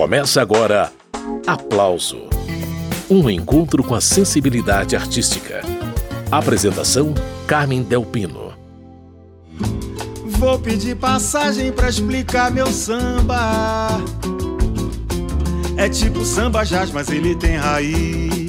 Começa agora Aplauso um encontro com a sensibilidade artística. Apresentação: Carmen Delpino. Vou pedir passagem para explicar meu samba. É tipo samba jazz, mas ele tem raiz.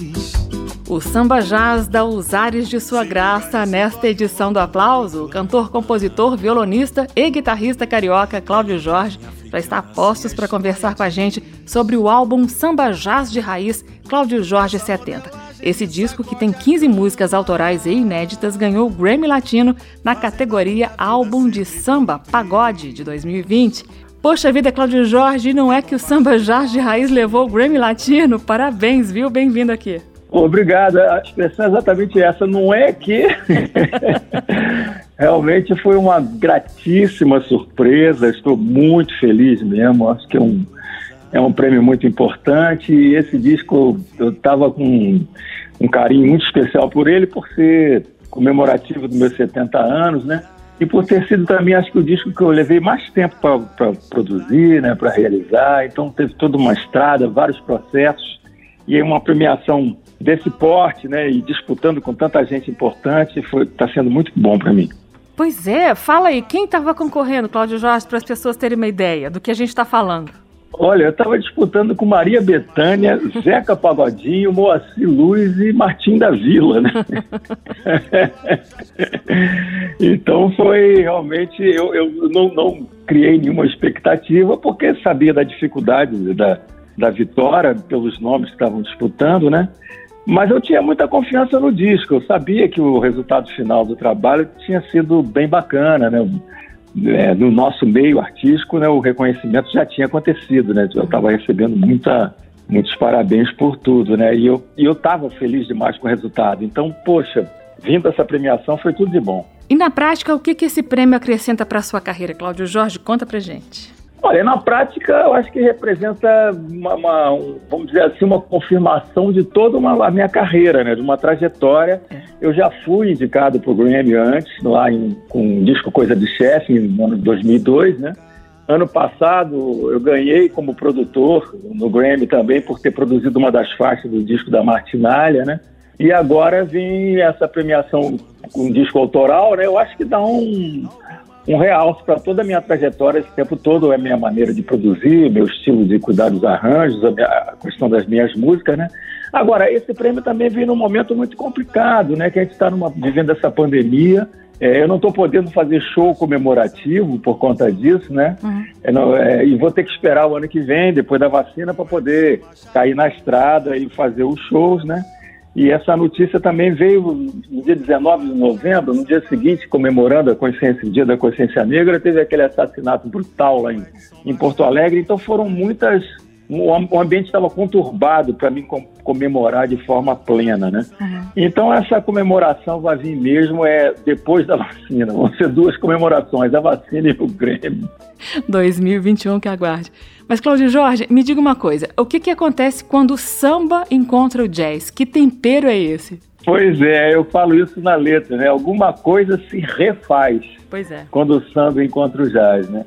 O samba jazz dá os ares de sua graça nesta edição do Aplauso. O cantor, compositor, violonista e guitarrista carioca Cláudio Jorge já está a postos para conversar com a gente sobre o álbum Samba Jazz de Raiz Cláudio Jorge 70. Esse disco, que tem 15 músicas autorais e inéditas, ganhou o Grammy Latino na categoria Álbum de Samba Pagode de 2020. Poxa vida, Cláudio Jorge, não é que o Samba Jazz de Raiz levou o Grammy Latino? Parabéns, viu? Bem-vindo aqui. Obrigado. A expressão é exatamente essa. Não é que. Realmente foi uma gratíssima surpresa. Estou muito feliz mesmo. Acho que é um, é um prêmio muito importante. E esse disco eu estava com um carinho muito especial por ele, por ser comemorativo dos meus 70 anos, né? E por ter sido também, acho que o disco que eu levei mais tempo para produzir, né, para realizar. Então teve toda uma estrada, vários processos e uma premiação desse porte, né, e disputando com tanta gente importante, está sendo muito bom para mim. Pois é, fala aí, quem estava concorrendo, Cláudio Jorge, para as pessoas terem uma ideia do que a gente está falando? Olha, eu estava disputando com Maria Betânia, Zeca Pagodinho, Moacir Luz e Martim da Vila, né? então foi realmente, eu, eu não, não, criei nenhuma expectativa, porque sabia da dificuldade da, da vitória, pelos nomes que estavam disputando, né? Mas eu tinha muita confiança no disco, eu sabia que o resultado final do trabalho tinha sido bem bacana, né? É, no nosso meio artístico, né, o reconhecimento já tinha acontecido, né? Eu estava recebendo muita, muitos parabéns por tudo, né? E eu eu estava feliz demais com o resultado. Então, poxa, vindo essa premiação foi tudo de bom. E na prática, o que, que esse prêmio acrescenta para a sua carreira, Cláudio Jorge? Conta pra gente. Olha, na prática, eu acho que representa uma, uma vamos dizer assim, uma confirmação de toda uma, a minha carreira, né? De uma trajetória. É. Eu já fui indicado para o Grammy antes, lá em, com o disco Coisa de Chefe, no ano de 2002, né? Ano passado, eu ganhei como produtor no Grammy também, por ter produzido uma das faixas do disco da Martinalha, né? E agora vem essa premiação com um disco autoral, né? Eu acho que dá um um realce para toda a minha trajetória esse tempo todo, é a minha maneira de produzir, meu estilo de cuidar dos arranjos, a, minha, a questão das minhas músicas, né? Agora, esse prêmio também vem num momento muito complicado, né? Que a gente está vivendo essa pandemia. É, eu não estou podendo fazer show comemorativo por conta disso, né? Uhum. É, não, é, e vou ter que esperar o ano que vem, depois da vacina, para poder cair na estrada e fazer os shows, né? E essa notícia também veio no dia 19 de novembro, no dia seguinte, comemorando a consciência, o Dia da Consciência Negra, teve aquele assassinato brutal lá em, em Porto Alegre. Então foram muitas. O ambiente estava conturbado para mim comemorar de forma plena, né? Uhum. Então essa comemoração vai vir mesmo é depois da vacina. Vão ser duas comemorações, a vacina e o Grêmio. 2021 que aguarde. Mas, Cláudio Jorge, me diga uma coisa: o que, que acontece quando o samba encontra o jazz? Que tempero é esse? Pois é, eu falo isso na letra, né? Alguma coisa se refaz pois é. quando o samba encontra o jazz, né?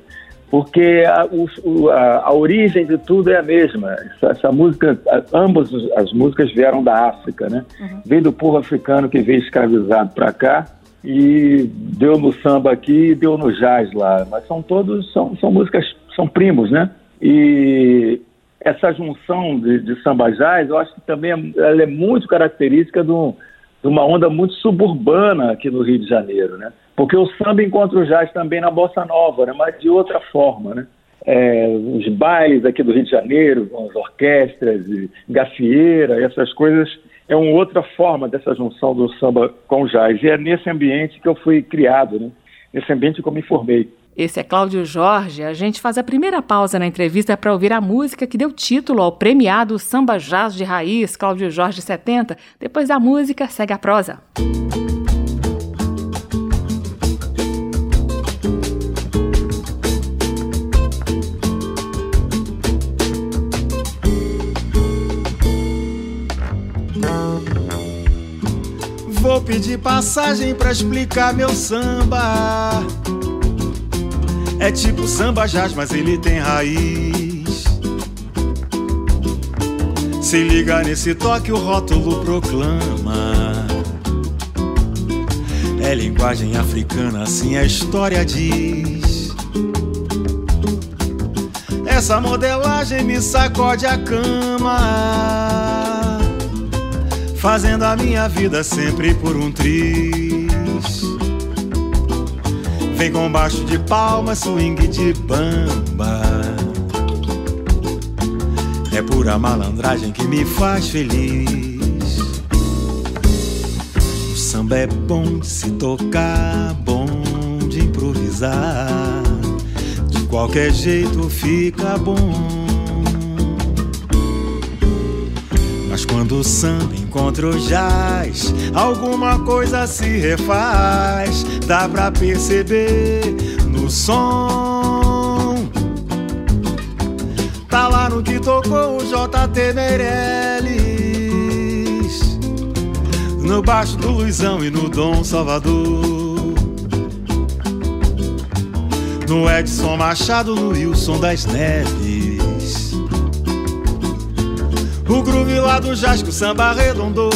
Porque a, o, a, a origem de tudo é a mesma. Essa, essa música, ambas as músicas vieram da África, né? Uhum. Veio do povo africano que veio escravizado para cá e deu no samba aqui e deu no jazz lá. Mas são todos, são, são músicas, são primos, né? E essa junção de, de samba jazz, eu acho que também é, ela é muito característica do, de uma onda muito suburbana aqui no Rio de Janeiro, né? Porque o samba encontra o jazz também na bossa nova, né? Mas de outra forma, né? É, os bailes aqui do Rio de Janeiro, com as orquestras, e gafieira, essas coisas, é uma outra forma dessa junção do samba com o jazz. E é nesse ambiente que eu fui criado, né? Nesse ambiente que eu me formei. Esse é Cláudio Jorge. A gente faz a primeira pausa na entrevista para ouvir a música que deu título ao premiado Samba Jazz de Raiz, Cláudio Jorge 70. Depois da música, segue a prosa. Vou pedir passagem para explicar meu samba é tipo samba jazz, mas ele tem raiz. Se liga nesse toque, o rótulo proclama. É linguagem africana, assim a história diz. Essa modelagem me sacode a cama, fazendo a minha vida sempre por um triz. Vem com baixo de palma, swing de bamba. É pura malandragem que me faz feliz. O samba é bom de se tocar, bom de improvisar. De qualquer jeito fica bom. Mas quando o samba encontra o jazz, alguma coisa se refaz. Dá pra perceber no som. Tá lá no que tocou o JT Meirelles. No baixo do Luizão e no Dom Salvador. No Edson Machado, no Wilson das Neves. O groove lá do Jasco, samba arredondou.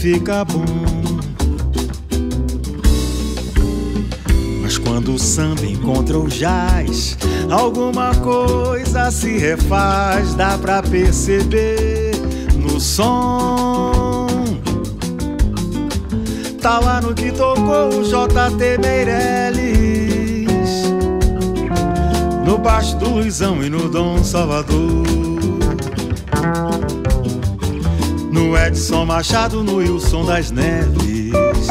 Fica bom. Mas quando o samba encontra o jazz, alguma coisa se refaz, dá pra perceber no som. Tá lá no que tocou o JT Meirelles, no baixo do Luizão e no Dom Salvador. No Edson Machado, no Wilson das Neves.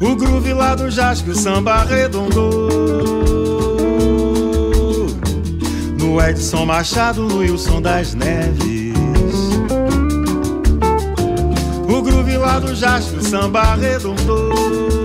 O groove lá do Jasco, o samba arredondou. No Edson Machado, no Wilson das Neves. O groove lá do Jasco, o samba arredondou.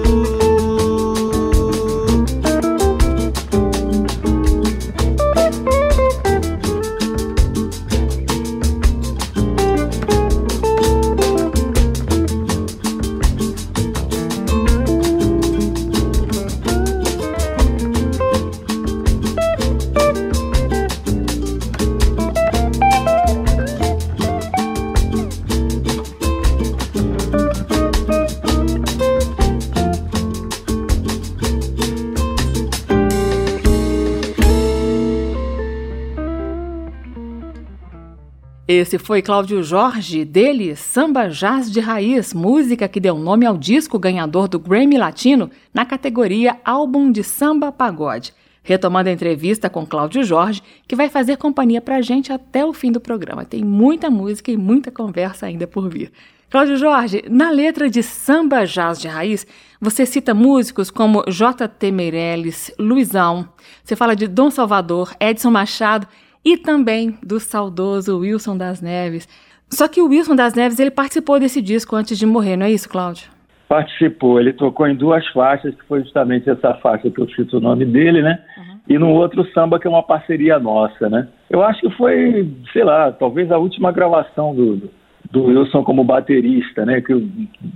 Esse foi Cláudio Jorge, dele Samba Jazz de Raiz, música que deu nome ao disco ganhador do Grammy Latino na categoria Álbum de Samba Pagode. Retomando a entrevista com Cláudio Jorge, que vai fazer companhia pra gente até o fim do programa. Tem muita música e muita conversa ainda por vir. Cláudio Jorge, na letra de Samba Jazz de Raiz, você cita músicos como J.T. Meirelles, Luizão, você fala de Dom Salvador, Edson Machado e também do saudoso Wilson das Neves. Só que o Wilson das Neves ele participou desse disco antes de morrer, não é isso, Cláudio? Participou, ele tocou em duas faixas, que foi justamente essa faixa que eu cito o nome dele, né? Uhum. E no outro samba que é uma parceria nossa, né? Eu acho que foi, sei lá, talvez a última gravação do, do Wilson como baterista, né? Que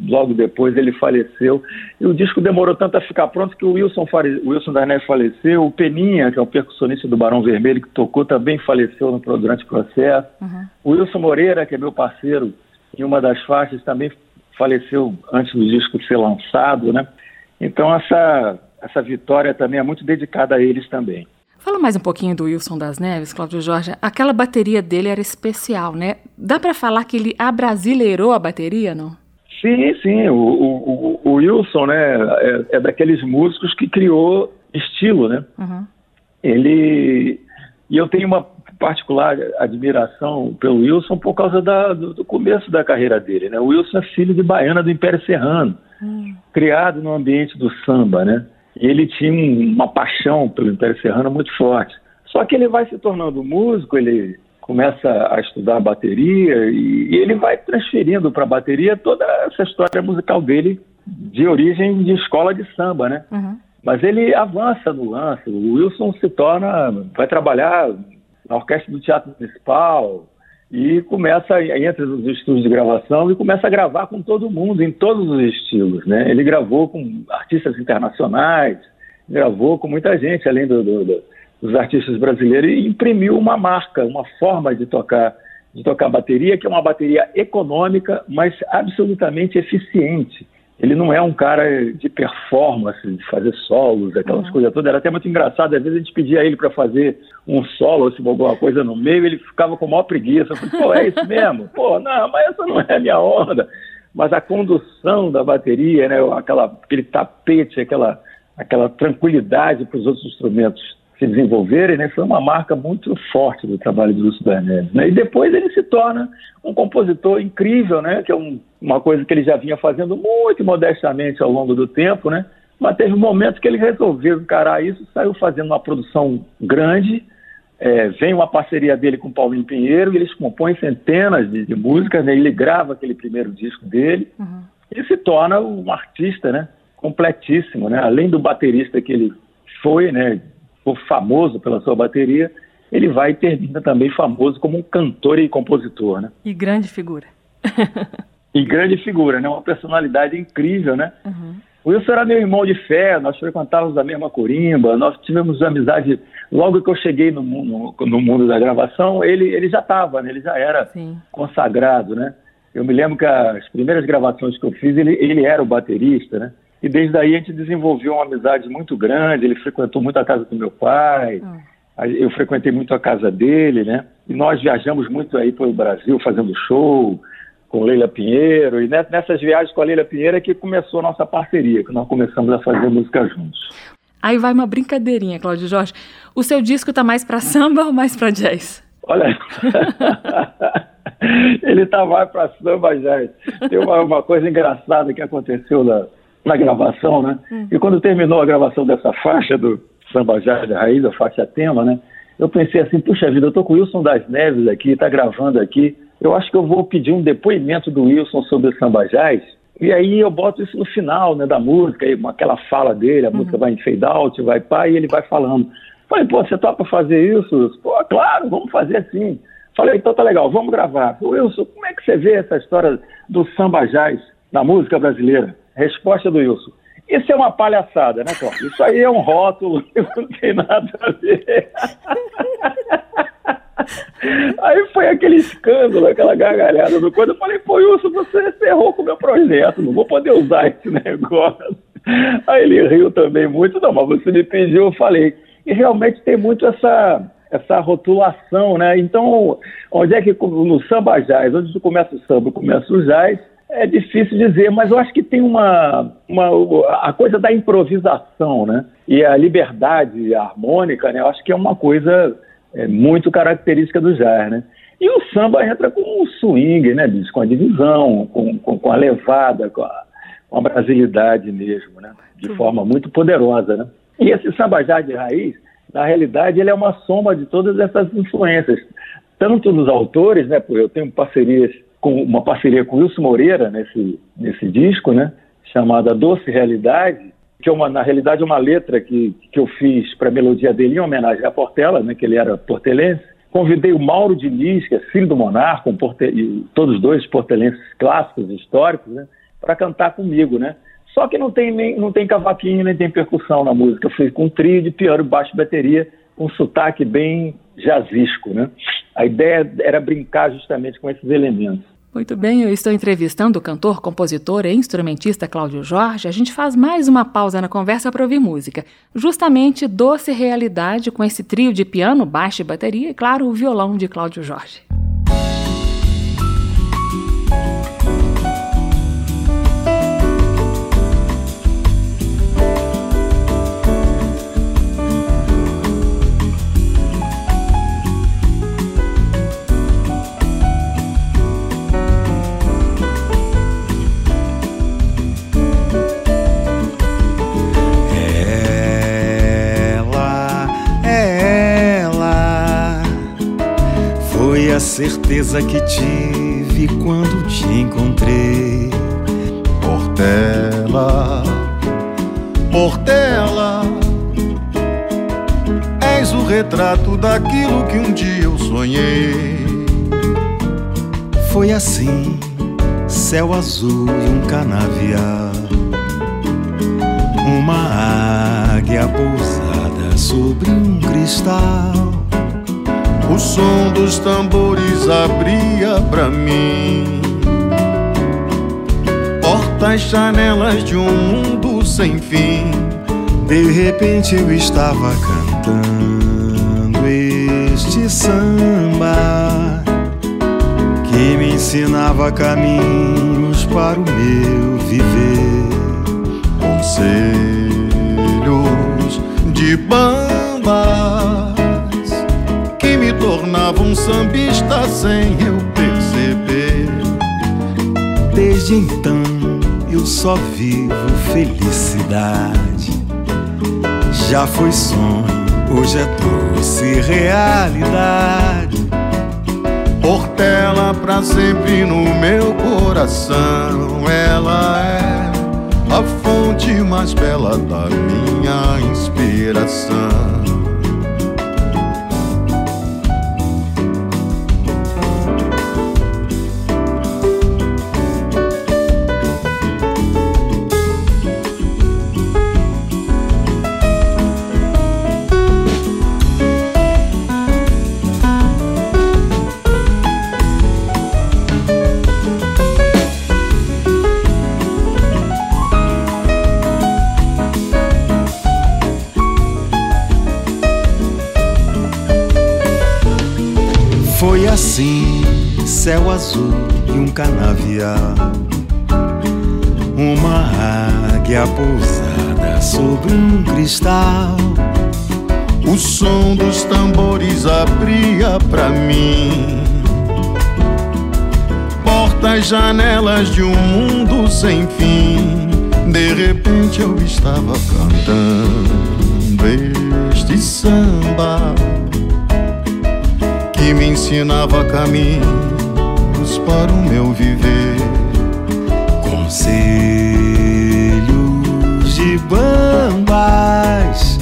logo depois ele faleceu. E o disco demorou tanto a ficar pronto que o Wilson, o Wilson da Neve faleceu. O Peninha, que é o percussionista do Barão Vermelho, que tocou, também faleceu no, durante o processo. Uhum. O Wilson Moreira, que é meu parceiro em uma das faixas, também faleceu antes do disco ser lançado, né? Então essa, essa vitória também é muito dedicada a eles também. Fala mais um pouquinho do Wilson das Neves, Cláudio Jorge. Aquela bateria dele era especial, né? Dá para falar que ele abrasileirou a bateria, não? Sim, sim. O, o, o Wilson, né, é, é, daqueles músicos que criou estilo, né? Uhum. Ele e eu tenho uma particular admiração pelo Wilson por causa da, do, do, começo da carreira dele, né? O Wilson é filho de baiana do Império Serrano, uhum. criado no ambiente do samba, né? E ele tinha uma paixão pelo Império Serrano muito forte. Só que ele vai se tornando músico, ele começa a estudar bateria e, ele vai transferindo para a bateria toda essa história musical dele de origem de escola de samba, né? Uhum. Mas ele avança no lance. O Wilson se torna, vai trabalhar na orquestra do Teatro Municipal e começa entra nos estúdios de gravação e começa a gravar com todo mundo em todos os estilos, né? Ele gravou com artistas internacionais, gravou com muita gente além do, do, do dos artistas brasileiros e imprimiu uma marca, uma forma de tocar de tocar bateria que é uma bateria econômica, mas absolutamente eficiente. Ele não é um cara de performance, de fazer solos, aquelas uhum. coisas todas. Era até muito engraçado. Às vezes a gente pedia ele para fazer um solo, ou se alguma coisa no meio, ele ficava com maior preguiça. Eu falei, pô, é isso mesmo? Pô, não, mas essa não é a minha onda. Mas a condução da bateria, né, aquela, aquele tapete, aquela, aquela tranquilidade para os outros instrumentos se desenvolverem, né, foi uma marca muito forte do trabalho de Lúcio Bernardes. Né? E depois ele se torna um compositor incrível, né, que é um, uma coisa que ele já vinha fazendo muito modestamente ao longo do tempo, né, mas teve um momento que ele resolveu encarar isso, saiu fazendo uma produção grande, é, vem uma parceria dele com Paulinho Pinheiro, e eles compõem centenas de, de músicas, né, ele grava aquele primeiro disco dele, uhum. e se torna um artista, né, completíssimo, né, além do baterista que ele foi, né, ficou famoso pela sua bateria, ele vai termina também famoso como um cantor e compositor, né? E grande figura. e grande figura, né? Uma personalidade incrível, né? Uhum. O Wilson era meu irmão de fé, nós frequentávamos a mesma corimba, nós tivemos amizade. Logo que eu cheguei no, no, no mundo da gravação, ele, ele já estava, né? ele já era Sim. consagrado, né? Eu me lembro que as primeiras gravações que eu fiz, ele, ele era o baterista, né? E desde aí a gente desenvolveu uma amizade muito grande. Ele frequentou muito a casa do meu pai, hum. eu frequentei muito a casa dele, né? E nós viajamos muito aí pelo Brasil fazendo show com Leila Pinheiro. E nessas viagens com a Leila Pinheiro é que começou a nossa parceria, que nós começamos a fazer música juntos. Aí vai uma brincadeirinha, Cláudio Jorge. O seu disco tá mais para samba ou mais para jazz? Olha, ele tá mais para samba jazz. Tem uma, uma coisa engraçada que aconteceu na na gravação, né? Hum. E quando terminou a gravação dessa faixa do Samba Jazz da Raiz, a faixa tema, né? Eu pensei assim, puxa vida, eu tô com o Wilson das Neves aqui, tá gravando aqui. Eu acho que eu vou pedir um depoimento do Wilson sobre o Samba Jazz. E aí eu boto isso no final, né, da música, aquela fala dele, a uhum. música vai em fade out, vai pá, e ele vai falando. Falei, pô, você topa fazer isso? Pô, claro, vamos fazer assim. Falei, então tá legal, vamos gravar. Wilson, como é que você vê essa história do samba jazz na música brasileira? Resposta do Wilson. Isso é uma palhaçada, né, Cláudio? Isso aí é um rótulo não tem nada a ver. Aí foi aquele escândalo, aquela gargalhada do quando eu falei, pô, Wilson, você errou com o meu projeto, não vou poder usar esse negócio. Aí ele riu também muito, não, mas você me pediu, eu falei. E realmente tem muito essa, essa rotulação, né? Então, onde é que no samba jazz, onde começa o samba, começa o jazz, é difícil dizer, mas eu acho que tem uma, uma a coisa da improvisação, né? E a liberdade harmônica, né? Eu acho que é uma coisa é, muito característica do jazz, né? E o samba entra com o swing, né? Com a divisão, com, com, com a levada, com a, com a, brasilidade mesmo, né? De uhum. forma muito poderosa, né? E esse samba jazz de raiz, na realidade, ele é uma soma de todas essas influências, tanto dos autores, né? Porque eu tenho parcerias com uma parceria com Wilson Moreira nesse, nesse disco, né? Chamada Doce Realidade, que é uma, na realidade uma letra que, que eu fiz para a melodia dele em homenagem a Portela, né? Que ele era portelense. Convidei o Mauro Diniz, que é filho do Monarca, um porte... todos dois portelenses clássicos, históricos, né? Para cantar comigo, né? Só que não tem, nem, não tem cavaquinho, nem tem percussão na música. Eu fiz com trio de piano, baixo bateria, um sotaque bem jazzisco, né? A ideia era brincar justamente com esses elementos. Muito bem, eu estou entrevistando o cantor, compositor e instrumentista Cláudio Jorge. A gente faz mais uma pausa na conversa para ouvir música. Justamente Doce Realidade com esse trio de piano, baixo e bateria e, claro, o violão de Cláudio Jorge. Certeza que tive quando te encontrei. Portela, Portela, és o retrato daquilo que um dia eu sonhei. Foi assim, céu azul e um canavial, uma águia pousada sobre um cristal o som dos tambores abria pra mim. Portas, janelas de um mundo sem fim. De repente eu estava cantando este samba Que me ensinava caminhos para o meu viver. Conselhos de bamba sambista sem eu perceber. Desde então eu só vivo felicidade. Já foi sonho, hoje é doce realidade. Portela pra sempre no meu coração, ela é a fonte mais bela da minha inspiração. Azul e um canavial. Uma águia pousada sobre um cristal. O som dos tambores abria pra mim. Portas, janelas de um mundo sem fim. De repente eu estava cantando este samba que me ensinava caminho para o meu viver. Conselhos de bambas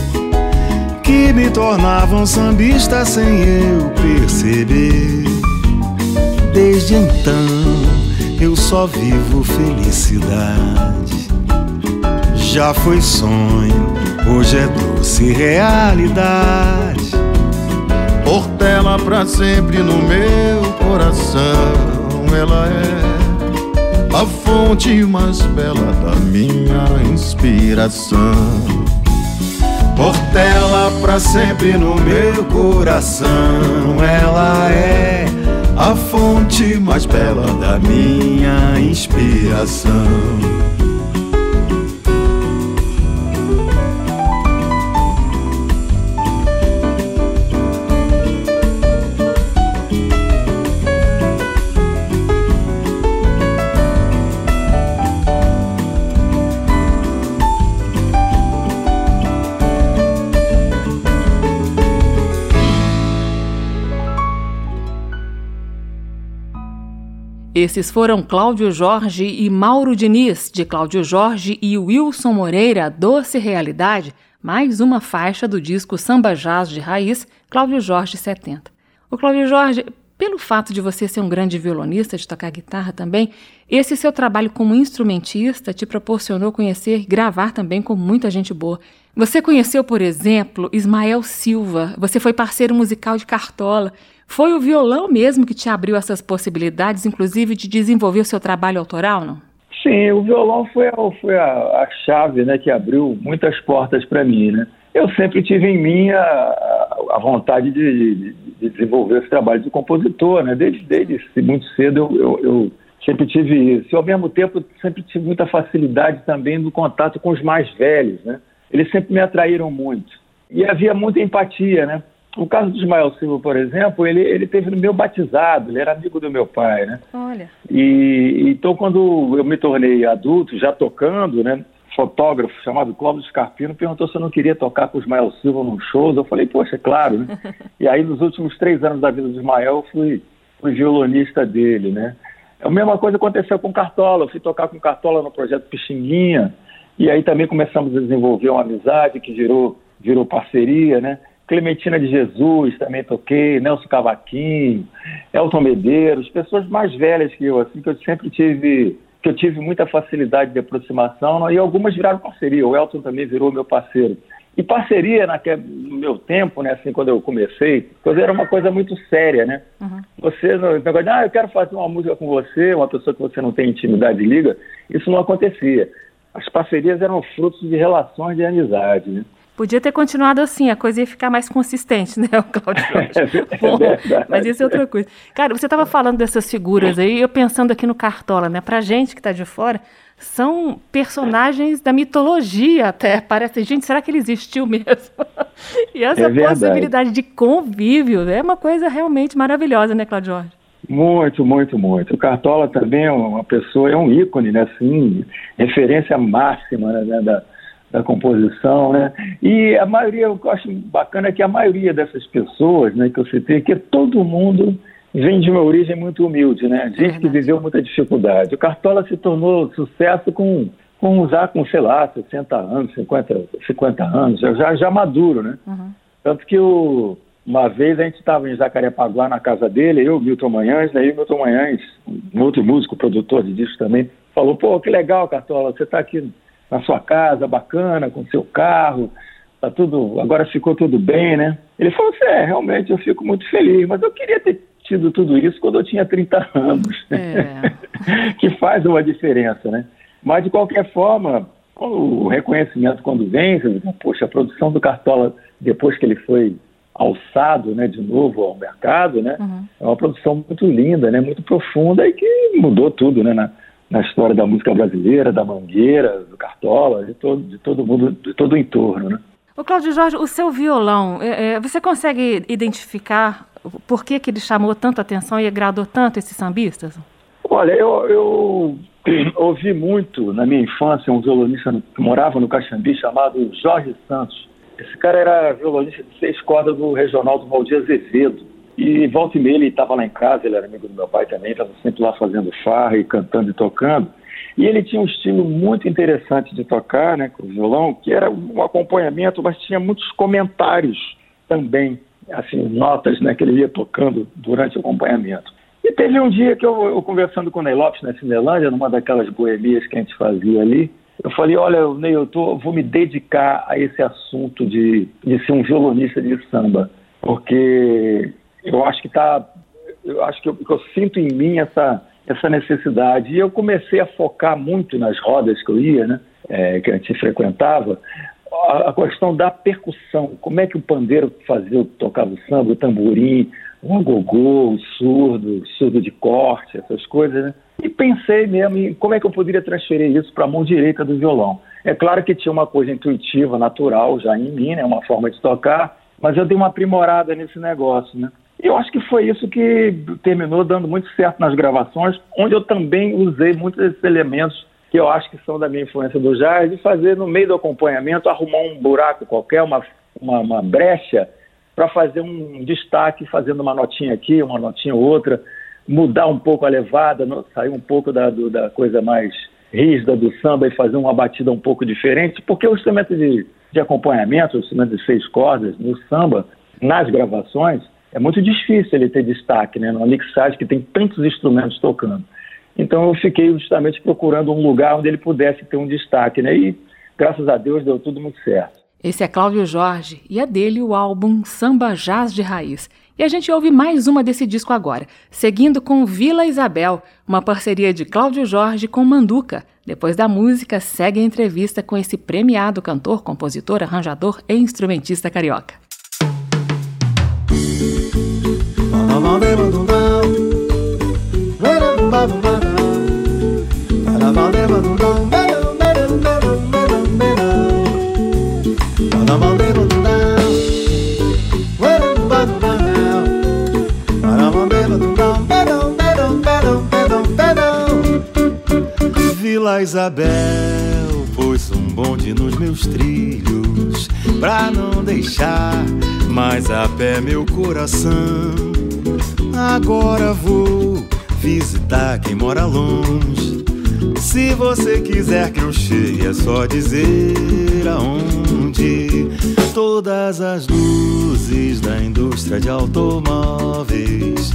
que me tornavam sambista sem eu perceber. Desde então eu só vivo felicidade. Já foi sonho, hoje é doce realidade. Portela pra sempre no meu coração ela é a fonte mais bela da minha inspiração. Portela pra sempre no meu coração, ela é a fonte mais bela da minha inspiração. Esses foram Cláudio Jorge e Mauro Diniz, de Cláudio Jorge e Wilson Moreira, Doce Realidade, mais uma faixa do disco Samba Jazz de Raiz, Cláudio Jorge 70. O Cláudio Jorge, pelo fato de você ser um grande violonista, de tocar guitarra também, esse seu trabalho como instrumentista te proporcionou conhecer e gravar também com muita gente boa. Você conheceu, por exemplo, Ismael Silva, você foi parceiro musical de Cartola. Foi o violão mesmo que te abriu essas possibilidades, inclusive de desenvolver o seu trabalho autoral, não? Sim, o violão foi, a, foi a, a chave né, que abriu muitas portas para mim. Né? Eu sempre tive em mim a, a vontade de, de, de, desenvolver esse trabalho de compositor. Né? Desde, desde muito cedo eu, eu, eu sempre tive isso. E ao mesmo tempo sempre tive muita facilidade também no contato com os mais velhos. Né? Eles sempre me atraíram muito. E havia muita empatia, né? O caso do Ismael Silva, por exemplo, ele, ele teve no meu batizado, ele era amigo do meu pai, né? Olha. E então quando eu me tornei adulto, já tocando, né? Fotógrafo chamado Clóvis Scarpino perguntou se eu não queria tocar com o Ismael Silva num show. Eu falei, poxa, é claro, né? e aí nos últimos três anos da vida do Ismael, eu fui fui violonista dele, né? A mesma coisa aconteceu com Cartola. Eu fui tocar com Cartola no projeto Pixinguinha, e aí também começamos a desenvolver uma amizade que virou, virou parceria, né? Clementina de Jesus também toquei, Nelson Cavaquinho, Elton Medeiros, pessoas mais velhas que eu, assim, que eu sempre tive, que eu tive muita facilidade de aproximação, e algumas viraram parceria. O Elton também virou meu parceiro. E parceria naquele, no meu tempo, né, assim, quando eu comecei, coisa era uma coisa muito séria, né? Uhum. Você, no negócio de, ah, eu quero fazer uma música com você, uma pessoa que você não tem intimidade liga, isso não acontecia. As parcerias eram frutos de relações de amizade, né? Podia ter continuado assim, a coisa ia ficar mais consistente, né, Claudio é Bom, mas isso é outra coisa. Cara, você estava falando dessas figuras aí, eu pensando aqui no Cartola, né? Pra gente que está de fora, são personagens da mitologia até. Parece, gente, será que ele existiu mesmo? e essa é possibilidade de convívio é uma coisa realmente maravilhosa, né, Claudio Jorge? Muito, muito, muito. O Cartola também é uma pessoa, é um ícone, né, assim, referência máxima né, da, da composição, né? E a maioria, eu acho bacana é que a maioria dessas pessoas, né, que eu citei, que todo mundo vem de uma origem muito humilde, né? Gente que viveu muita dificuldade. O Cartola se tornou sucesso com, com usar com, sei lá, 60 anos, 50, 50 anos, já, já maduro, né? Uhum. Tanto que o, uma vez a gente estava em Jacarepaguá na casa dele, eu, Milton Manhães, né? E o Milton Manhães, um outro músico, produtor de disco também, falou, pô, que legal, Cartola, você está aqui na sua casa, bacana, com seu carro, tá tudo, agora ficou tudo bem, né? Ele falou assim, é, realmente eu fico muito feliz, mas eu queria ter tido tudo isso quando eu tinha 30 anos, é. que faz uma diferença, né? Mas, de qualquer forma, o reconhecimento quando vem, poxa, a produção do Cartola, depois que ele foi alçado né, de novo ao mercado, né, uhum. é uma produção muito linda, né, muito profunda e que mudou tudo né, na, na história da música brasileira, da Mangueira, do Cartola, de todo, de todo mundo, de todo o entorno. Né. O Cláudio Jorge, o seu violão, é, é, você consegue identificar por que, que ele chamou tanta atenção e agradou tanto esses sambistas? Olha, eu, eu ouvi muito na minha infância um violonista que morava no Caxambi chamado Jorge Santos. Esse cara era violonista de seis cordas do regional do Valdir Azevedo. E volta e meia ele estava lá em casa, ele era amigo do meu pai também, estava sempre lá fazendo farra e cantando e tocando. E ele tinha um estilo muito interessante de tocar, né, com o violão, que era um acompanhamento, mas tinha muitos comentários também assim, notas né, que ele ia tocando durante o acompanhamento. E teve um dia que eu, eu conversando com o Ney Lopes na Cinelândia, numa daquelas boemias que a gente fazia ali, eu falei, olha, Ney, eu tô, vou me dedicar a esse assunto de, de ser um violonista de samba, porque eu acho que tá, eu acho que eu, que eu sinto em mim essa, essa necessidade. E eu comecei a focar muito nas rodas que eu ia, né, é, que a gente frequentava, a, questão da percussão, como é que o pandeiro fazia, tocava o samba, o tamborim, o agogô, o surdo, o surdo de corte, essas coisas, né? E pensei mesmo em como é que eu poderia transferir isso para a mão direita do violão. É claro que tinha uma coisa intuitiva, natural já em mim, né? Uma forma de tocar, mas eu dei uma aprimorada nesse negócio, né? E eu acho que foi isso que terminou dando muito certo nas gravações, onde eu também usei muitos desses elementos que eu acho que são da minha influência do jazz, de fazer no meio do acompanhamento, arrumar um buraco qualquer, uma, uma, uma brecha, para fazer um destaque, fazendo uma notinha aqui, uma notinha outra, mudar um pouco a levada, sair um pouco da, do, da coisa mais rígida do samba e fazer uma batida um pouco diferente, porque o instrumento de, de acompanhamento, o instrumento de seis cordas, no samba, nas gravações, é muito difícil ele ter destaque, né? Numa mixagem que tem tantos instrumentos tocando. Então eu fiquei justamente procurando um lugar onde ele pudesse ter um destaque, né? E graças a Deus deu tudo muito certo. Esse é Cláudio Jorge e é dele o álbum Samba Jazz de Raiz. E a gente ouve mais uma desse disco agora, seguindo com Vila Isabel, uma parceria de Cláudio Jorge com Manduca. Depois da música, segue a entrevista com esse premiado cantor, compositor, arranjador e instrumentista carioca. Vila Isabel pôs um bonde nos meus trilhos pra não deixar mais a pé meu coração Agora vou visitar quem mora longe. Se você quiser que eu chegue, é só dizer aonde. Todas as luzes da indústria de automóveis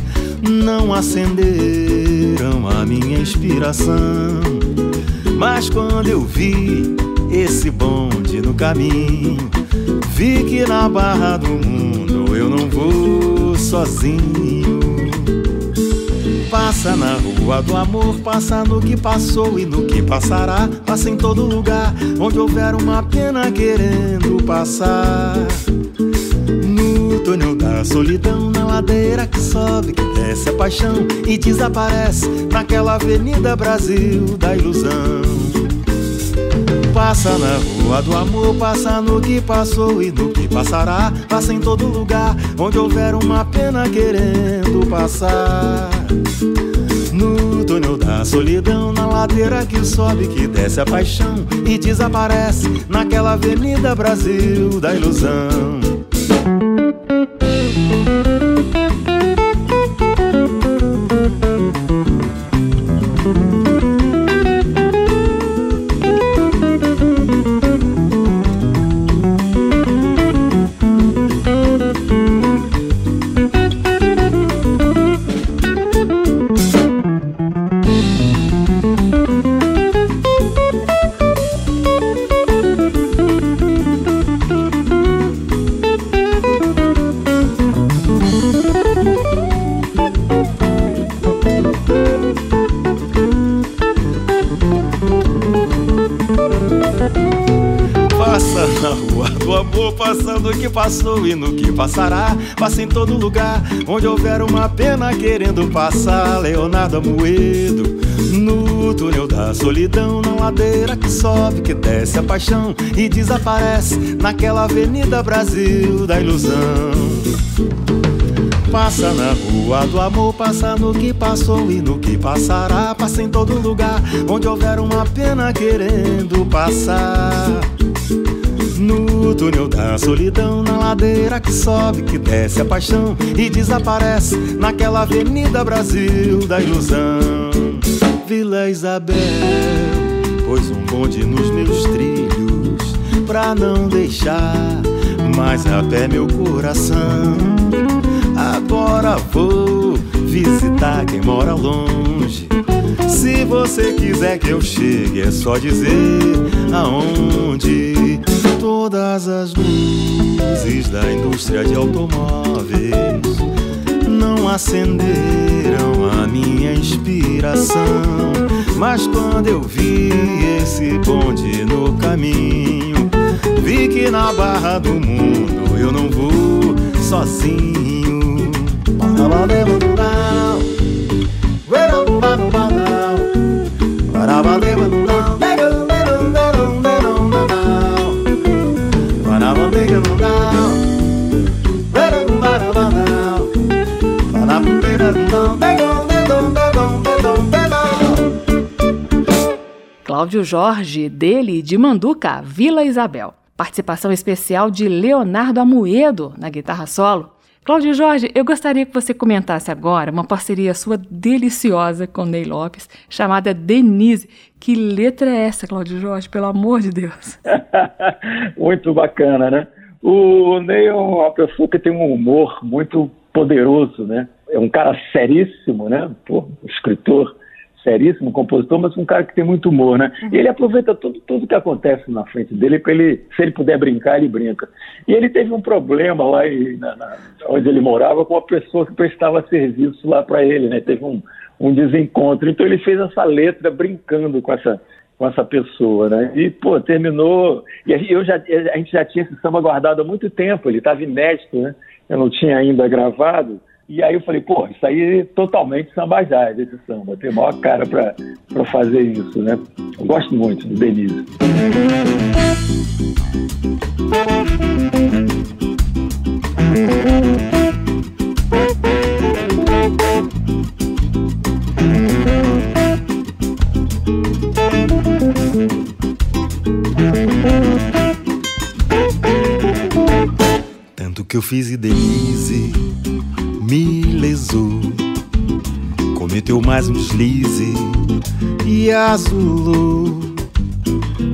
não acenderam a minha inspiração. Mas quando eu vi esse bonde no caminho, vi que na barra do mundo eu não vou sozinho. Passa na rua do amor, passa no que passou e no que passará. Passa em todo lugar onde houver uma pena querendo passar. No túnel da solidão, na ladeira que sobe, que desce a paixão e desaparece naquela avenida Brasil da ilusão. Passa na rua do amor, passa no que passou e no que passará. Passa em todo lugar onde houver uma pena querendo passar. No túnel da solidão, na ladeira que sobe, que desce a paixão e desaparece naquela avenida Brasil da ilusão. Passou e no que passará. Passa em todo lugar onde houver uma pena querendo passar. Leonardo Amoedo. No túnel da solidão, na ladeira que sobe, que desce a paixão e desaparece naquela avenida Brasil da ilusão. Passa na rua do amor, passa no que passou e no que passará. Passa em todo lugar onde houver uma pena querendo passar. Túnel da solidão, na ladeira que sobe, que desce a paixão e desaparece naquela avenida Brasil da ilusão. Vila Isabel, pôs um bonde nos meus trilhos pra não deixar mais a pé meu coração. Agora vou visitar quem mora longe. Se você quiser que eu chegue, é só dizer aonde todas as luzes da indústria de automóveis não acenderam a minha inspiração. Mas quando eu vi esse bonde no caminho, vi que na barra do mundo eu não vou sozinho. Cláudio Jorge, dele de Manduca, Vila Isabel. Participação especial de Leonardo Amoedo na guitarra solo. Cláudio Jorge, eu gostaria que você comentasse agora uma parceria sua deliciosa com Ney Lopes, chamada Denise. Que letra é essa, Cláudio Jorge, pelo amor de Deus? muito bacana, né? O Ney é uma pessoa que tem um humor muito poderoso, né? É um cara seríssimo, né? Pô, escritor seríssimo, compositor, mas um cara que tem muito humor, né? Uhum. E ele aproveita tudo, tudo que acontece na frente dele para ele, se ele puder brincar, ele brinca. E ele teve um problema lá na, na, onde ele morava com uma pessoa que prestava serviço lá para ele, né? Teve um, um desencontro. Então ele fez essa letra brincando com essa com essa pessoa, né? E, pô, terminou. E eu já, a gente já tinha esse samba guardado há muito tempo, ele estava inédito, né? Eu não tinha ainda gravado. E aí eu falei, pô, isso aí é totalmente samba jazz, esse samba. Tem maior cara para fazer isso, né? Eu gosto muito do Denise. Tanto que eu fiz e Denise me lesou. Cometeu mais um deslize e azulou.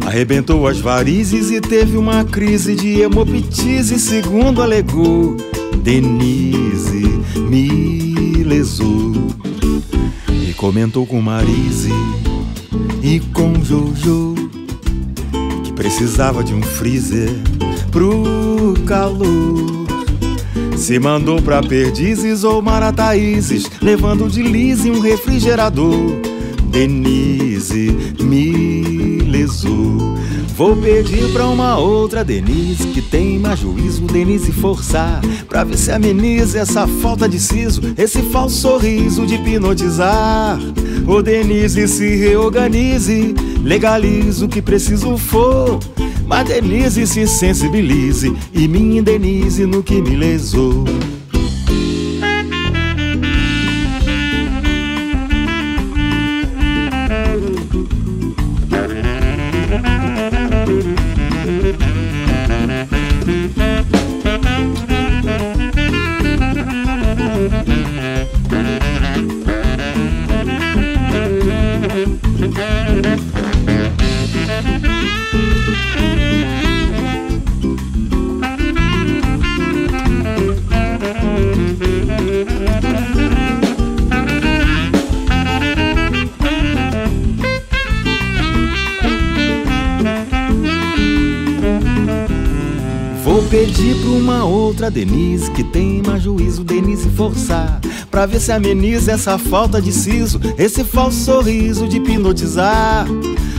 Arrebentou as varizes e teve uma crise de hemoptise, segundo alegou. Denise me lesou. E comentou com Marise e com Jojo que precisava de um freezer pro calor. Se mandou pra perdizes ou marataízes, levando de lise um refrigerador. Denise me lesou. Vou pedir pra uma outra Denise que tem mais juízo, Denise forçar, pra ver se ameniza essa falta de siso, esse falso sorriso de hipnotizar. Ô Denise, se reorganize, legalize o que preciso for. Mas Denise se sensibilize e me indenize no que me lesou. Pra ver se ameniza essa falta de siso, esse falso sorriso de hipnotizar.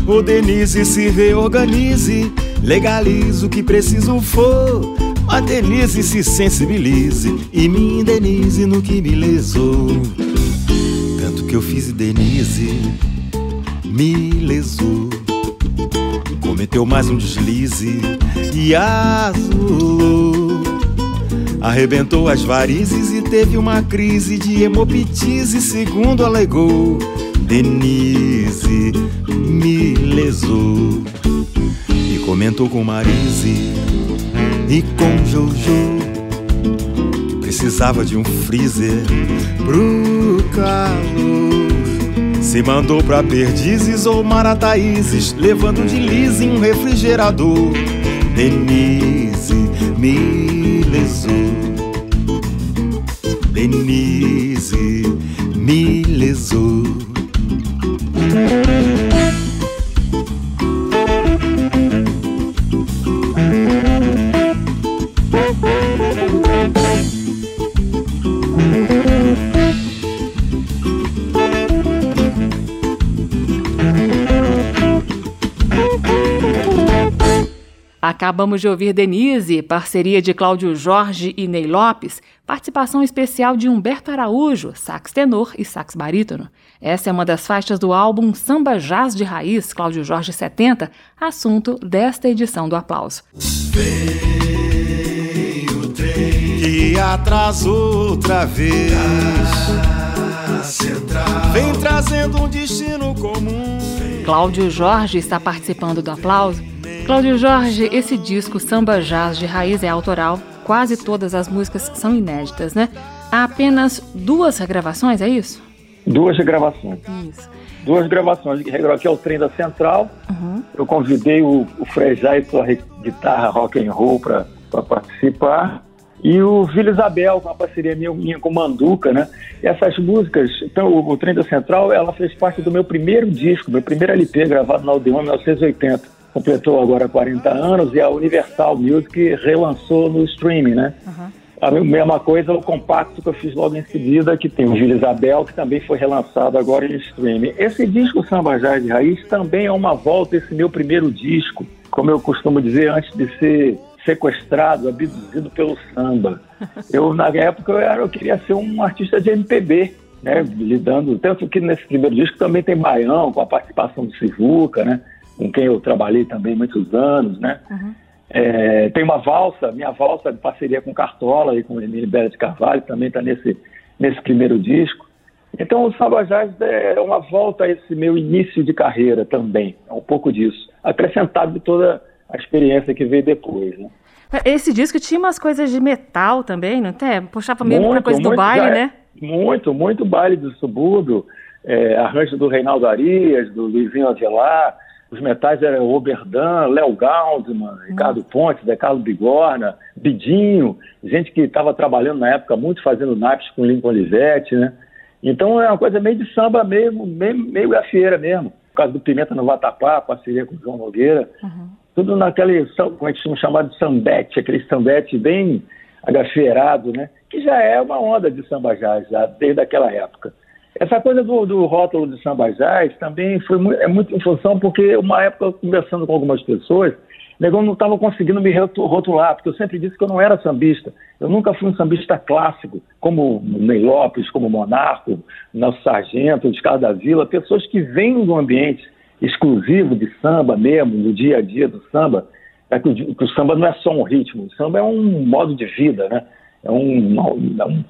Ô Denise, se reorganize, legalize o que preciso for. A Denise se sensibilize e me indenize no que me lesou. Tanto que eu fiz Denise me lesou cometeu mais um deslize e azulou. Arrebentou as varizes e teve uma crise de hemoptise, segundo alegou. Denise me lesou e comentou com Marise e com Jojo que precisava de um freezer pro calor. Se mandou pra perdizes ou marataízes, levando de lise um refrigerador. Denise me lesou. Denise me Acabamos de ouvir Denise, parceria de Cláudio Jorge e Ney Lopes, participação especial de Humberto Araújo, sax tenor e sax barítono. Essa é uma das faixas do álbum Samba Jazz de Raiz, Cláudio Jorge 70, assunto desta edição do Aplauso. Veio o trem que atrasou outra vez. Vem trazendo um destino comum. Cláudio Jorge está participando do aplauso Cláudio Jorge, esse disco Samba Jazz de Raiz é autoral, quase todas as músicas são inéditas, né? Há apenas duas regravações, é isso? Duas regravações. Isso. Duas gravações. Aqui é o Trem da Central. Uhum. Eu convidei o, o Frejá e sua guitarra rock and roll para participar. E o Vila Isabel, com a parceria minha, minha com Manduca, né? Essas músicas, então o, o Trem da Central, ela fez parte do meu primeiro disco, meu primeiro LP gravado na Odeon em 1980 completou agora 40 anos e a Universal Music relançou no streaming, né? Uhum. A mesma coisa o compacto que eu fiz logo em seguida, que tem o Gil Isabel, que também foi relançado agora em streaming. Esse disco Samba Jazz de Raiz também é uma volta esse meu primeiro disco, como eu costumo dizer, antes de ser sequestrado, abduzido pelo samba. Eu, na época, eu, era, eu queria ser um artista de MPB, né, lidando, tanto que nesse primeiro disco também tem Baião, com a participação do Sivuca, né, com quem eu trabalhei também muitos anos, né? Uhum. É, tem uma valsa, minha valsa de parceria com Cartola e com Emílio Bela de Carvalho, também está nesse, nesse primeiro disco. Então o Samba Jazz é uma volta a esse meu início de carreira também, é um pouco disso, acrescentado de toda a experiência que veio depois, né? Esse disco tinha umas coisas de metal também, não tem? Puxava meio pra coisa do baile, né? Muito, muito baile do subúrbio, é, arranjo do Reinaldo Arias, do Luizinho Avelar, os metais eram Oberdan, Léo Galdman, Ricardo Pontes, Zé Carlos Bigorna, Bidinho, gente que estava trabalhando na época muito fazendo naipes com Lincoln Olivetti, né? Então é uma coisa meio de samba mesmo, meio, meio gafieira mesmo. Por causa do Pimenta no Vatapá, parceria com o João Nogueira. Uhum. Tudo naquele, como é que chama chamado de sambete, aquele sambete bem agafeirado, né? Que já é uma onda de samba jazz, já desde aquela época. Essa coisa do, do rótulo de samba jazz também foi muito, é muito em função porque uma época, conversando com algumas pessoas, negão não estava conseguindo me rotular, porque eu sempre disse que eu não era sambista. Eu nunca fui um sambista clássico, como Ney Lopes, como Monarco, Nelson Sargento, Descarga da Vila, pessoas que vêm do ambiente exclusivo de samba mesmo, do dia a dia do samba, é que o, que o samba não é só um ritmo, o samba é um modo de vida, né? É um, é um,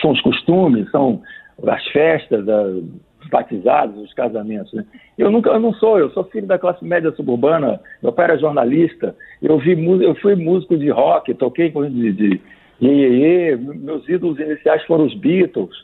são os costumes, são as festas, os batizados, os casamentos. Né? Eu nunca, eu não sou, eu sou filho da classe média suburbana, meu pai era jornalista, eu, vi, eu fui músico de rock, toquei com de, de iê, meus ídolos iniciais foram os Beatles,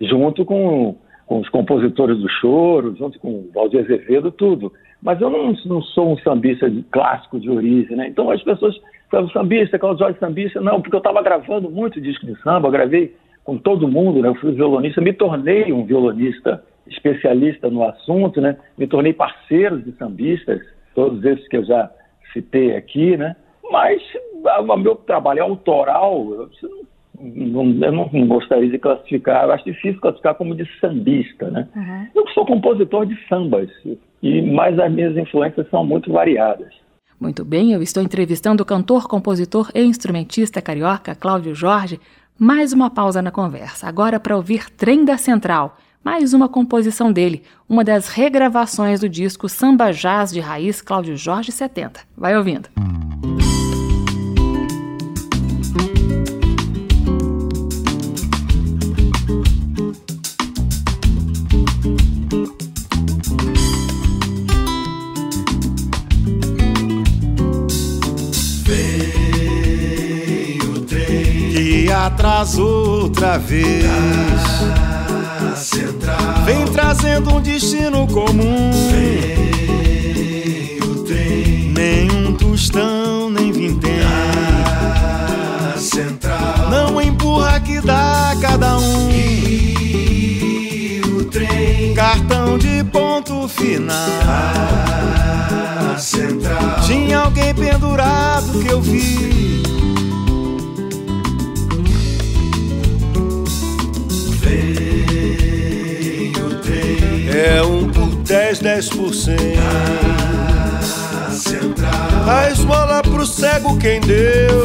junto com, com os compositores do choro, junto com Valdir Azevedo, tudo. Mas eu não, não sou um sambista de, clássico de origem, né? Então as pessoas falam sambista, Carlos Jorge sambista, não, porque eu estava gravando muito disco de samba, gravei com todo mundo, né? Eu fui violonista, me tornei um violonista especialista no assunto, né? Me tornei parceiro de sambistas, todos esses que eu já citei aqui, né? Mas o meu trabalho é autoral, eu não, eu não gostaria de classificar, eu acho difícil classificar como de sambista, né? Uhum. Eu sou compositor de sambas, e mas as minhas influências são muito variadas. Muito bem, eu estou entrevistando o cantor, compositor e instrumentista carioca Cláudio Jorge, mais uma pausa na conversa, agora para ouvir Trem da Central, mais uma composição dele, uma das regravações do disco Samba Jazz de Raiz Cláudio Jorge 70. Vai ouvindo. Atrás outra vez. Vem trazendo um destino comum. Nem tostão, nem vintém. Não empurra que dá cada um. E o trem. Cartão de ponto final. Tinha alguém pendurado que eu vi É um por dez, dez por cento. A esmola pro cego quem deu.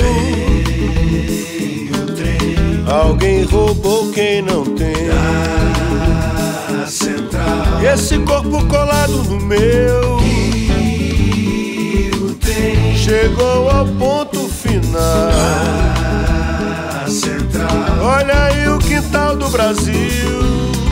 Alguém roubou quem não tem. Esse corpo colado no meu. Chegou ao ponto final. Olha aí o quintal do Brasil.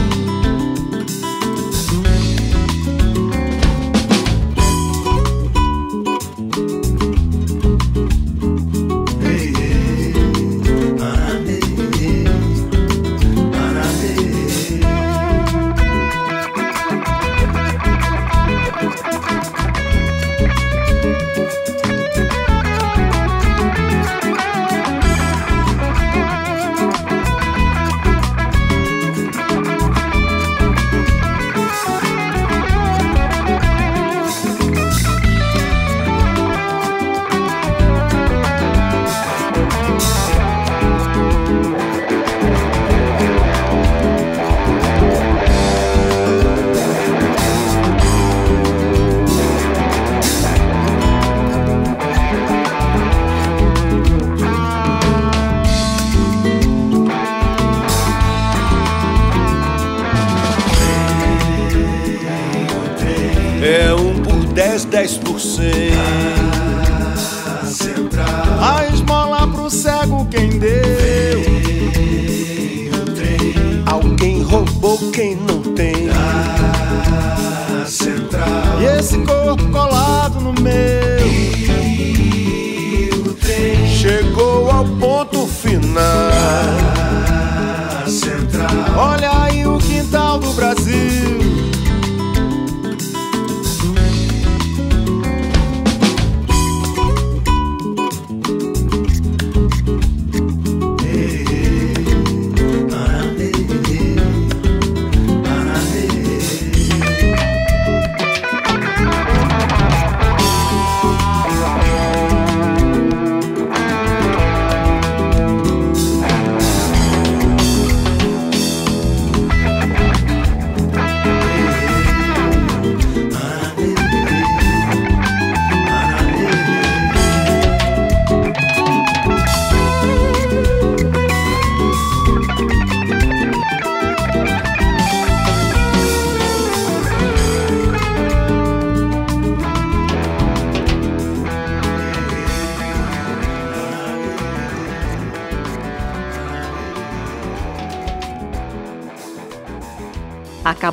10%.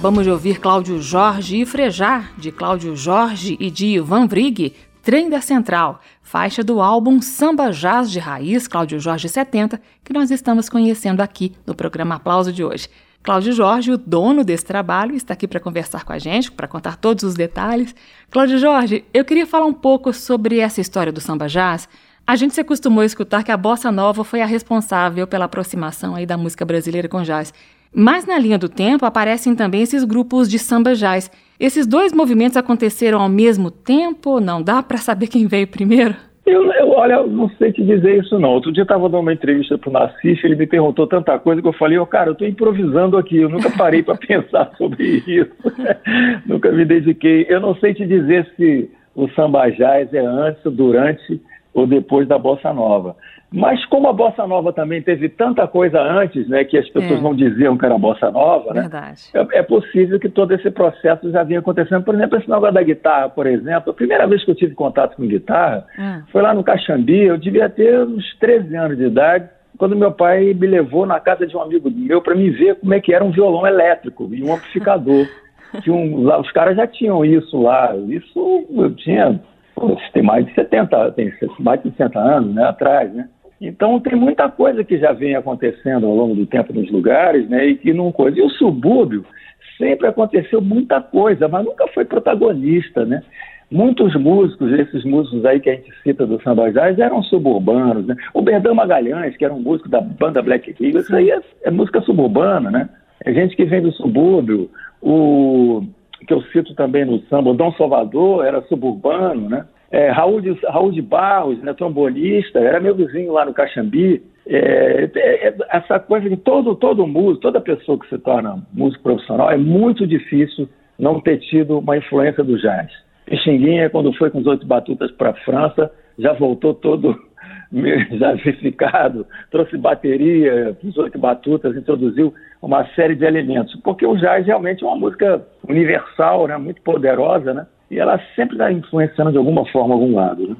Acabamos de ouvir Cláudio Jorge e Frejar, de Cláudio Jorge e de Ivan Vrig, Trem da Central, faixa do álbum Samba Jazz de Raiz Cláudio Jorge 70, que nós estamos conhecendo aqui no programa Aplauso de hoje. Cláudio Jorge, o dono desse trabalho, está aqui para conversar com a gente, para contar todos os detalhes. Cláudio Jorge, eu queria falar um pouco sobre essa história do samba jazz. A gente se acostumou a escutar que a bossa nova foi a responsável pela aproximação aí da música brasileira com jazz. Mas na linha do tempo aparecem também esses grupos de samba jazz. Esses dois movimentos aconteceram ao mesmo tempo? Não dá para saber quem veio primeiro? Eu, eu, olha, não sei te dizer isso não. Outro dia eu estava dando uma entrevista para o Nassif, ele me perguntou tanta coisa que eu falei, oh, cara, eu estou improvisando aqui, eu nunca parei para pensar sobre isso, nunca me dediquei. Eu não sei te dizer se o samba jazz é antes, durante ou depois da bossa nova. Mas como a bossa nova também teve tanta coisa antes, né, que as pessoas é. não diziam que era bossa nova, né? É, é, possível que todo esse processo já vinha acontecendo. Por exemplo, esse negócio da guitarra, por exemplo, a primeira vez que eu tive contato com guitarra é. foi lá no Caxambi, eu devia ter uns 13 anos de idade, quando meu pai me levou na casa de um amigo meu para me ver como é que era um violão elétrico e um amplificador. que um, lá, os caras já tinham isso lá. Isso eu tinha, tem mais de 70, tem mais de 60 anos né, atrás, né? Então tem muita coisa que já vem acontecendo ao longo do tempo nos lugares, né? E que não coisa. E o subúrbio sempre aconteceu muita coisa, mas nunca foi protagonista, né? Muitos músicos, esses músicos aí que a gente cita do Samba Jazz, eram suburbanos, né? O Berdão Magalhães, que era um músico da banda Black Eagle, isso aí é, é música suburbana, né? É gente que vem do subúrbio. O que eu cito também no samba, o Dom Salvador era suburbano, né? É, Raul, de, Raul de Barros, né, trombonista, era meu vizinho lá no Caxambi. É, é, é, essa coisa de todo, todo músico, toda pessoa que se torna músico profissional, é muito difícil não ter tido uma influência do jazz. Pixinguinha, quando foi com os oito batutas para a França, já voltou todo jazificado, trouxe bateria, os oito batutas, introduziu uma série de elementos, porque o jazz realmente é uma música universal, né, muito poderosa, né? E ela sempre está influenciando de alguma forma algum lado. Né?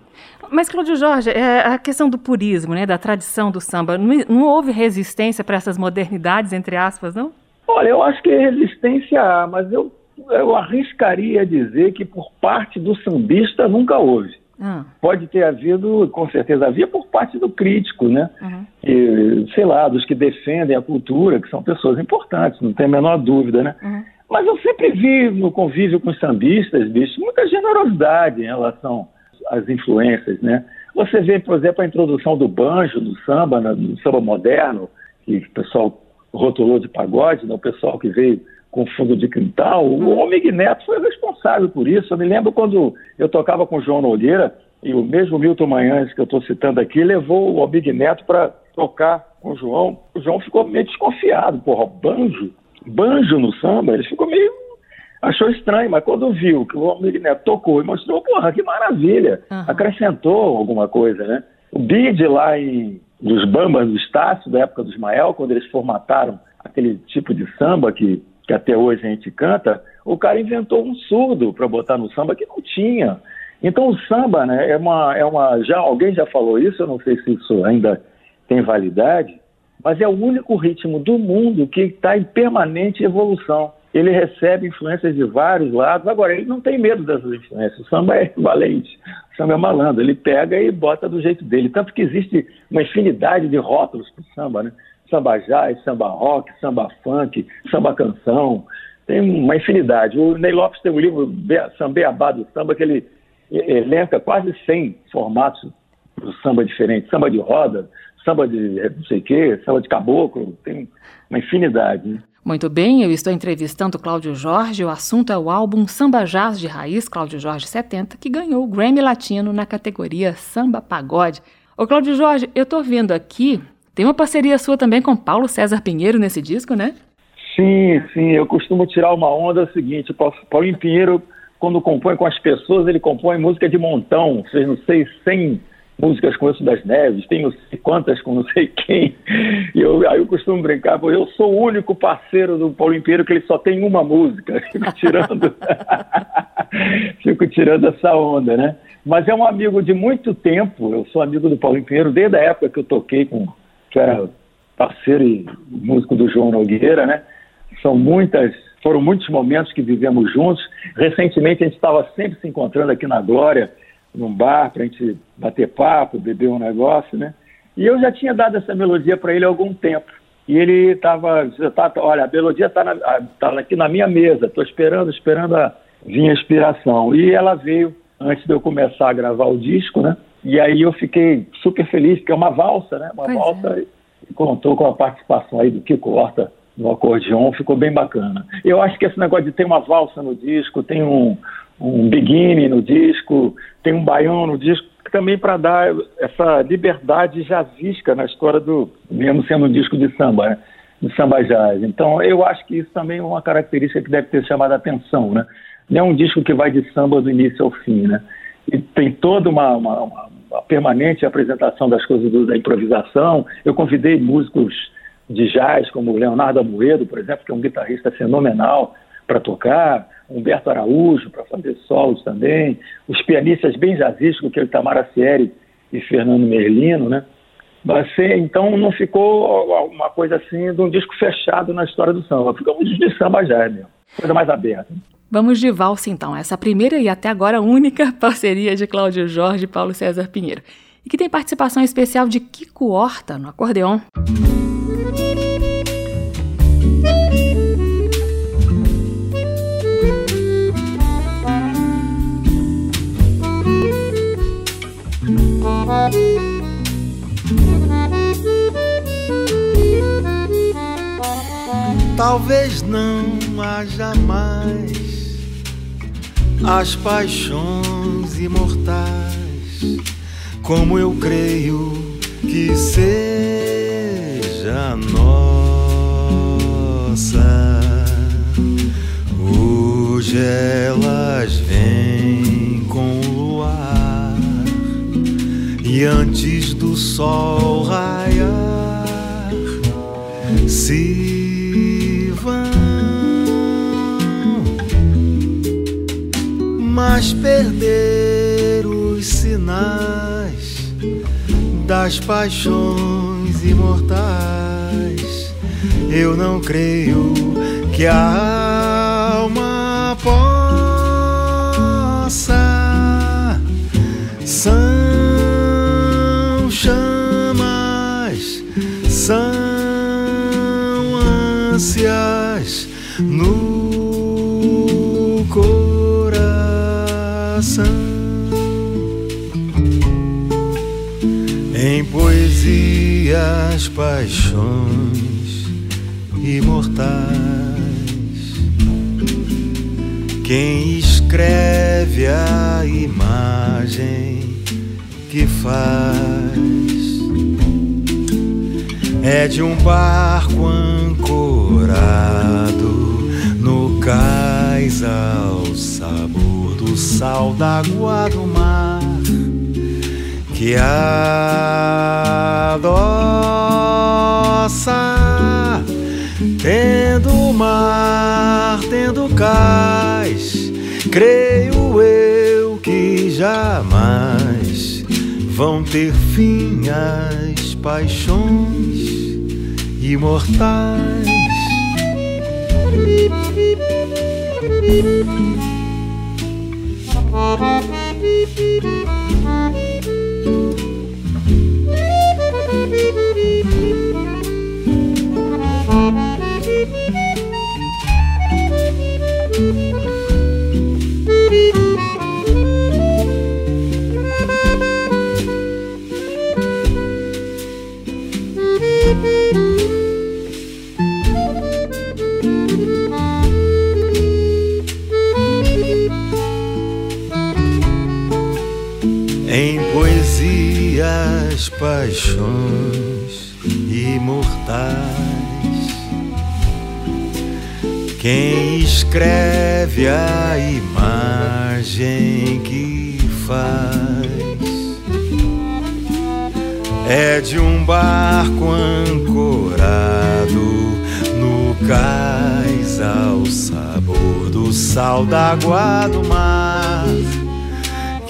Mas, Cláudio Jorge, é a questão do purismo, né, da tradição do samba, não, não houve resistência para essas modernidades, entre aspas, não? Olha, eu acho que resistência há, mas eu, eu arriscaria dizer que por parte do sambista nunca houve. Ah. Pode ter havido, com certeza havia, por parte do crítico, né? Uhum. E, sei lá, dos que defendem a cultura, que são pessoas importantes, não tem a menor dúvida, né? Uhum. Mas eu sempre vi no convívio com os sambistas, bicho, muita generosidade em relação às influências, né? Você vê, por exemplo, a introdução do banjo no samba, no samba moderno, que o pessoal rotulou de pagode, né? o pessoal que veio com fundo de quintal. O Omig Neto foi responsável por isso. Eu me lembro quando eu tocava com o João Nogueira, e o mesmo Milton Manhães que eu estou citando aqui levou o Omig Neto para tocar com o João. O João ficou meio desconfiado. Porra, banjo? Banjo no samba, ele ficou meio. achou estranho, mas quando viu que o Almir Neto tocou e mostrou, porra, que maravilha! Uhum. Acrescentou alguma coisa, né? O bid lá em, dos Bambas do Estácio, da época do Ismael, quando eles formataram aquele tipo de samba que, que até hoje a gente canta, o cara inventou um surdo para botar no samba que não tinha. Então o samba, né, é uma, é uma, já alguém já falou isso, eu não sei se isso ainda tem validade, mas é o único ritmo do mundo que está em permanente evolução. Ele recebe influências de vários lados. Agora, ele não tem medo dessas influências. O samba é valente, o samba é malandro. Ele pega e bota do jeito dele. Tanto que existe uma infinidade de rótulos para o samba, né? Samba jazz, samba rock, samba funk, samba canção. Tem uma infinidade. O Ney Lopes tem um livro, Sambeabá do Samba, que ele elenca quase 100 formatos do samba diferente. Samba de roda, samba de não sei o quê, samba de caboclo, tem uma infinidade. Né? Muito bem, eu estou entrevistando Cláudio Jorge. O assunto é o álbum Samba Jazz de Raiz, Cláudio Jorge 70, que ganhou o Grammy Latino na categoria Samba Pagode. Ô Cláudio Jorge, eu estou vendo aqui, tem uma parceria sua também com Paulo César Pinheiro nesse disco, né? Sim, sim, eu costumo tirar uma onda é o seguinte, Paulo Pinheiro, quando compõe com as pessoas, ele compõe música de montão, vocês não sei, 100 músicas com isso das Neves, tenho quantas com não sei quem. E eu, aí eu costumo brincar, porque eu sou o único parceiro do Paulo Império que ele só tem uma música. Fico tirando, fico tirando essa onda, né? Mas é um amigo de muito tempo, eu sou amigo do Paulo Império desde a época que eu toquei com, que era parceiro e músico do João Nogueira, né? São muitas foram muitos momentos que vivemos juntos. Recentemente a gente estava sempre se encontrando aqui na Glória, num bar, para a gente bater papo, beber um negócio, né? E eu já tinha dado essa melodia para ele há algum tempo. E ele estava, tá, olha, a melodia está tá aqui na minha mesa, estou esperando, esperando a vir a inspiração. E ela veio antes de eu começar a gravar o disco, né? E aí eu fiquei super feliz, porque é uma valsa, né? Uma pois valsa é. e contou com a participação aí do Kiko Horta no acordeon, ficou bem bacana. Eu acho que esse negócio de ter uma valsa no disco, tem um, um beginning no disco, tem um baião no disco, também para dar essa liberdade jazzística na história do, mesmo sendo um disco de samba, né? de samba jazz. Então, eu acho que isso também é uma característica que deve ter chamado a atenção, né? Não é um disco que vai de samba do início ao fim, né? E tem toda uma, uma, uma permanente apresentação das coisas do, da improvisação. Eu convidei músicos de jazz, como Leonardo Amoedo, por exemplo, que é um guitarrista fenomenal para tocar, Humberto Araújo para fazer solos também, os pianistas bem jazzísticos, que é o Itamar Assieri e Fernando Merlino, né? Ser, então não ficou uma coisa assim de um disco fechado na história do samba, ficou um disco de samba jazz, mesmo, coisa mais aberta. Vamos de valsa então, essa primeira e até agora única parceria de Cláudio Jorge e Paulo César Pinheiro, e que tem participação especial de Kiko Horta no acordeon. Talvez não haja mais as paixões imortais, como eu creio que seja nossa. Hoje elas vêm com luar e antes do sol raiar se mas perder os sinais das paixões imortais. Eu não creio que a paixões imortais. Quem escreve a imagem que faz é de um barco ancorado no cais ao sabor do sal d'água do mar que adoça, tendo mar, tendo cais, creio eu que jamais vão ter fim as paixões imortais. Em poesia paixões imortais. Quem escreve a imagem que faz é de um barco ancorado no cais ao sabor do sal d'água do mar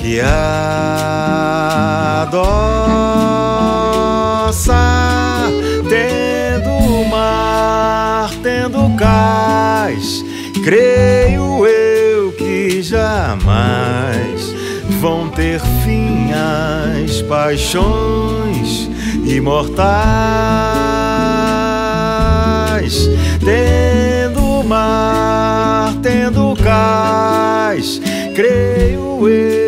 que adoça, tendo mar, tendo cais, Creio eu que jamais vão ter fim as paixões imortais. Tendo mar, tendo cais, creio eu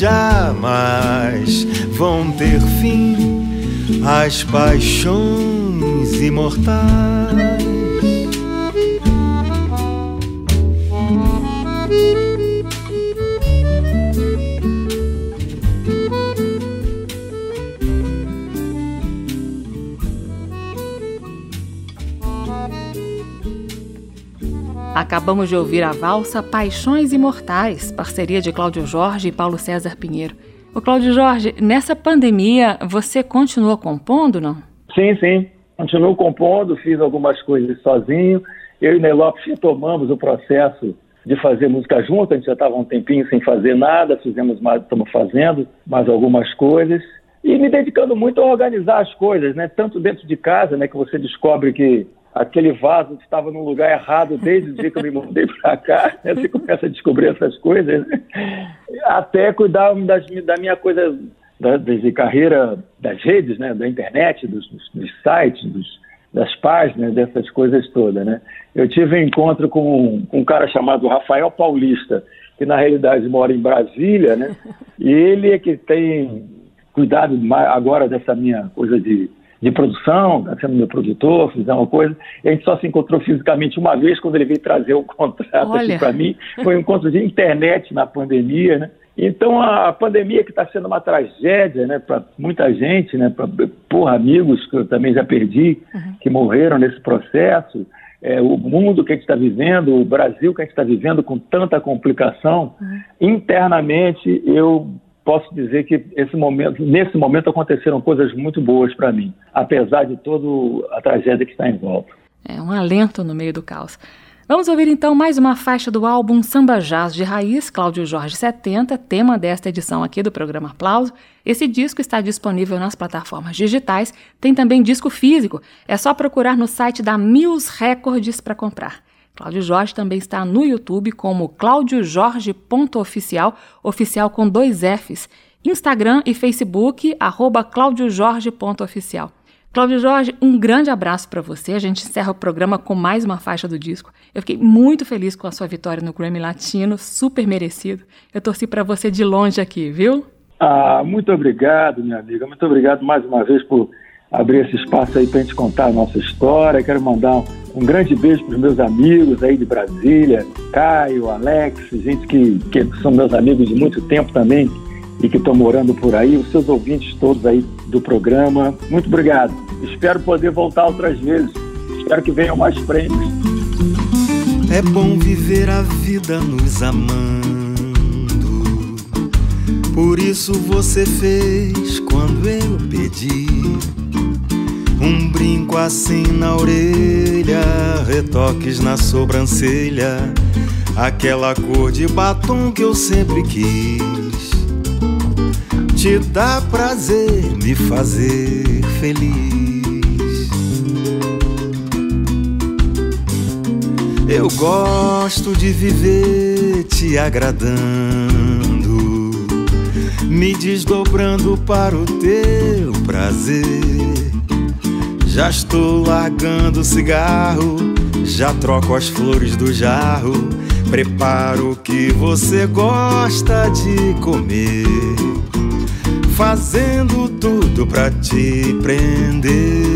jamais vão ter fim as paixões imortais. Acabamos de ouvir a valsa Paixões Imortais, parceria de Cláudio Jorge e Paulo César Pinheiro. O Cláudio Jorge, nessa pandemia você continua compondo, não? Sim, sim. Continuo compondo, fiz algumas coisas sozinho. Eu e Ney retomamos o processo de fazer música junto. A gente já estava um tempinho sem fazer nada, fizemos mais, estamos fazendo mais algumas coisas. E me dedicando muito a organizar as coisas, né? Tanto dentro de casa, né? Que você descobre que aquele vaso estava no lugar errado desde o dia que eu me mudei para cá. Né? Você começa a descobrir essas coisas, né? até cuidar das, da minha coisa da, de carreira das redes, né? da internet, dos, dos sites, dos, das páginas, dessas coisas todas. Né? Eu tive um encontro com, com um cara chamado Rafael Paulista, que na realidade mora em Brasília, né? e ele é que tem cuidado agora dessa minha coisa de de produção, tá sendo meu produtor, fizer uma coisa. E a gente só se encontrou fisicamente uma vez quando ele veio trazer o contrato Olha. aqui para mim. Foi um encontro de internet na pandemia, né? Então a pandemia que está sendo uma tragédia, né, para muita gente, né, para porra, amigos que eu também já perdi, uhum. que morreram nesse processo, é, o mundo que a gente está vivendo, o Brasil que a gente está vivendo com tanta complicação, uhum. internamente eu posso dizer que esse momento, nesse momento aconteceram coisas muito boas para mim, apesar de toda a tragédia que está em volta. É um alento no meio do caos. Vamos ouvir então mais uma faixa do álbum Samba Jazz de Raiz, Cláudio Jorge 70, tema desta edição aqui do programa Aplauso. Esse disco está disponível nas plataformas digitais, tem também disco físico, é só procurar no site da Mills Records para comprar. Cláudio Jorge também está no YouTube como claudiojorge.oficial, oficial com dois Fs. Instagram e Facebook, arroba claudiojorge.oficial. Cláudio Jorge, um grande abraço para você. A gente encerra o programa com mais uma faixa do disco. Eu fiquei muito feliz com a sua vitória no Grammy Latino, super merecido. Eu torci para você de longe aqui, viu? Ah, muito obrigado, minha amiga. Muito obrigado mais uma vez por abrir esse espaço aí para a gente contar a nossa história. Quero mandar um, um grande beijo para os meus amigos aí de Brasília, Caio, Alex, gente que, que são meus amigos de muito tempo também e que estão morando por aí, os seus ouvintes todos aí do programa. Muito obrigado. Espero poder voltar outras vezes. Espero que venham mais prêmios. É bom viver a vida nos amando. Por isso você fez quando eu pedi um brinco assim na orelha, retoques na sobrancelha, aquela cor de batom que eu sempre quis. Te dá prazer me fazer feliz. Eu gosto de viver te agradando, me desdobrando para o teu prazer já estou largando o cigarro, já troco as flores do jarro. Preparo o que você gosta de comer, fazendo tudo pra te prender.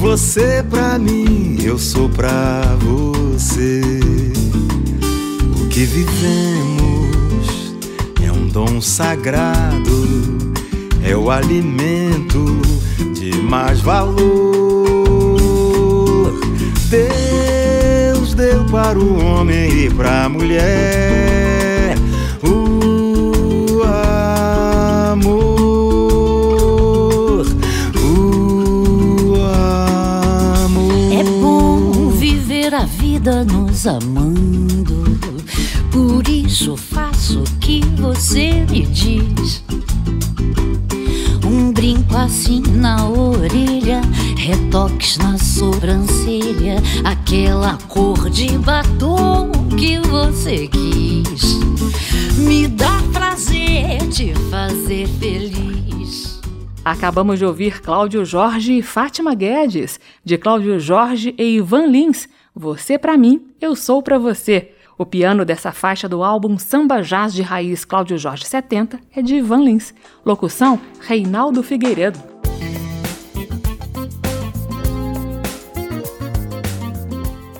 Você pra mim, eu sou pra você. O que vivemos é um dom sagrado, é o alimento mais valor. Deus deu para o homem e para a mulher o amor. O amor. É bom viver a vida nos amando. Por isso faço o que você me diz. Brinco assim na orelha, retoques na sobrancelha, aquela cor de batom que você quis. Me dá prazer te fazer feliz. Acabamos de ouvir Cláudio Jorge e Fátima Guedes, de Cláudio Jorge e Ivan Lins. Você para mim, eu sou para você. O piano dessa faixa do álbum Samba Jazz de Raiz Cláudio Jorge 70 é de Ivan Lins. Locução: Reinaldo Figueiredo.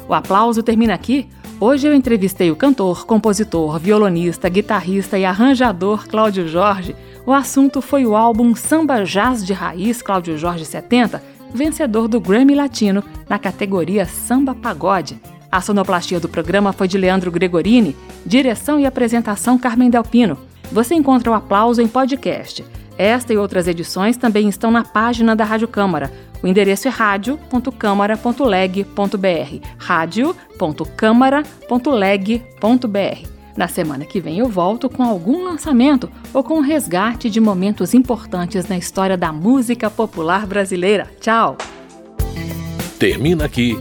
O aplauso termina aqui. Hoje eu entrevistei o cantor, compositor, violonista, guitarrista e arranjador Cláudio Jorge. O assunto foi o álbum Samba Jazz de Raiz Cláudio Jorge 70, vencedor do Grammy Latino na categoria Samba Pagode. A sonoplastia do programa foi de Leandro Gregorini, direção e apresentação Carmen Delpino. Você encontra o aplauso em podcast. Esta e outras edições também estão na página da Rádio Câmara. O endereço é radio.câmara.leg.br. radio.câmara.leg.br. Na semana que vem eu volto com algum lançamento ou com um resgate de momentos importantes na história da música popular brasileira. Tchau! Termina aqui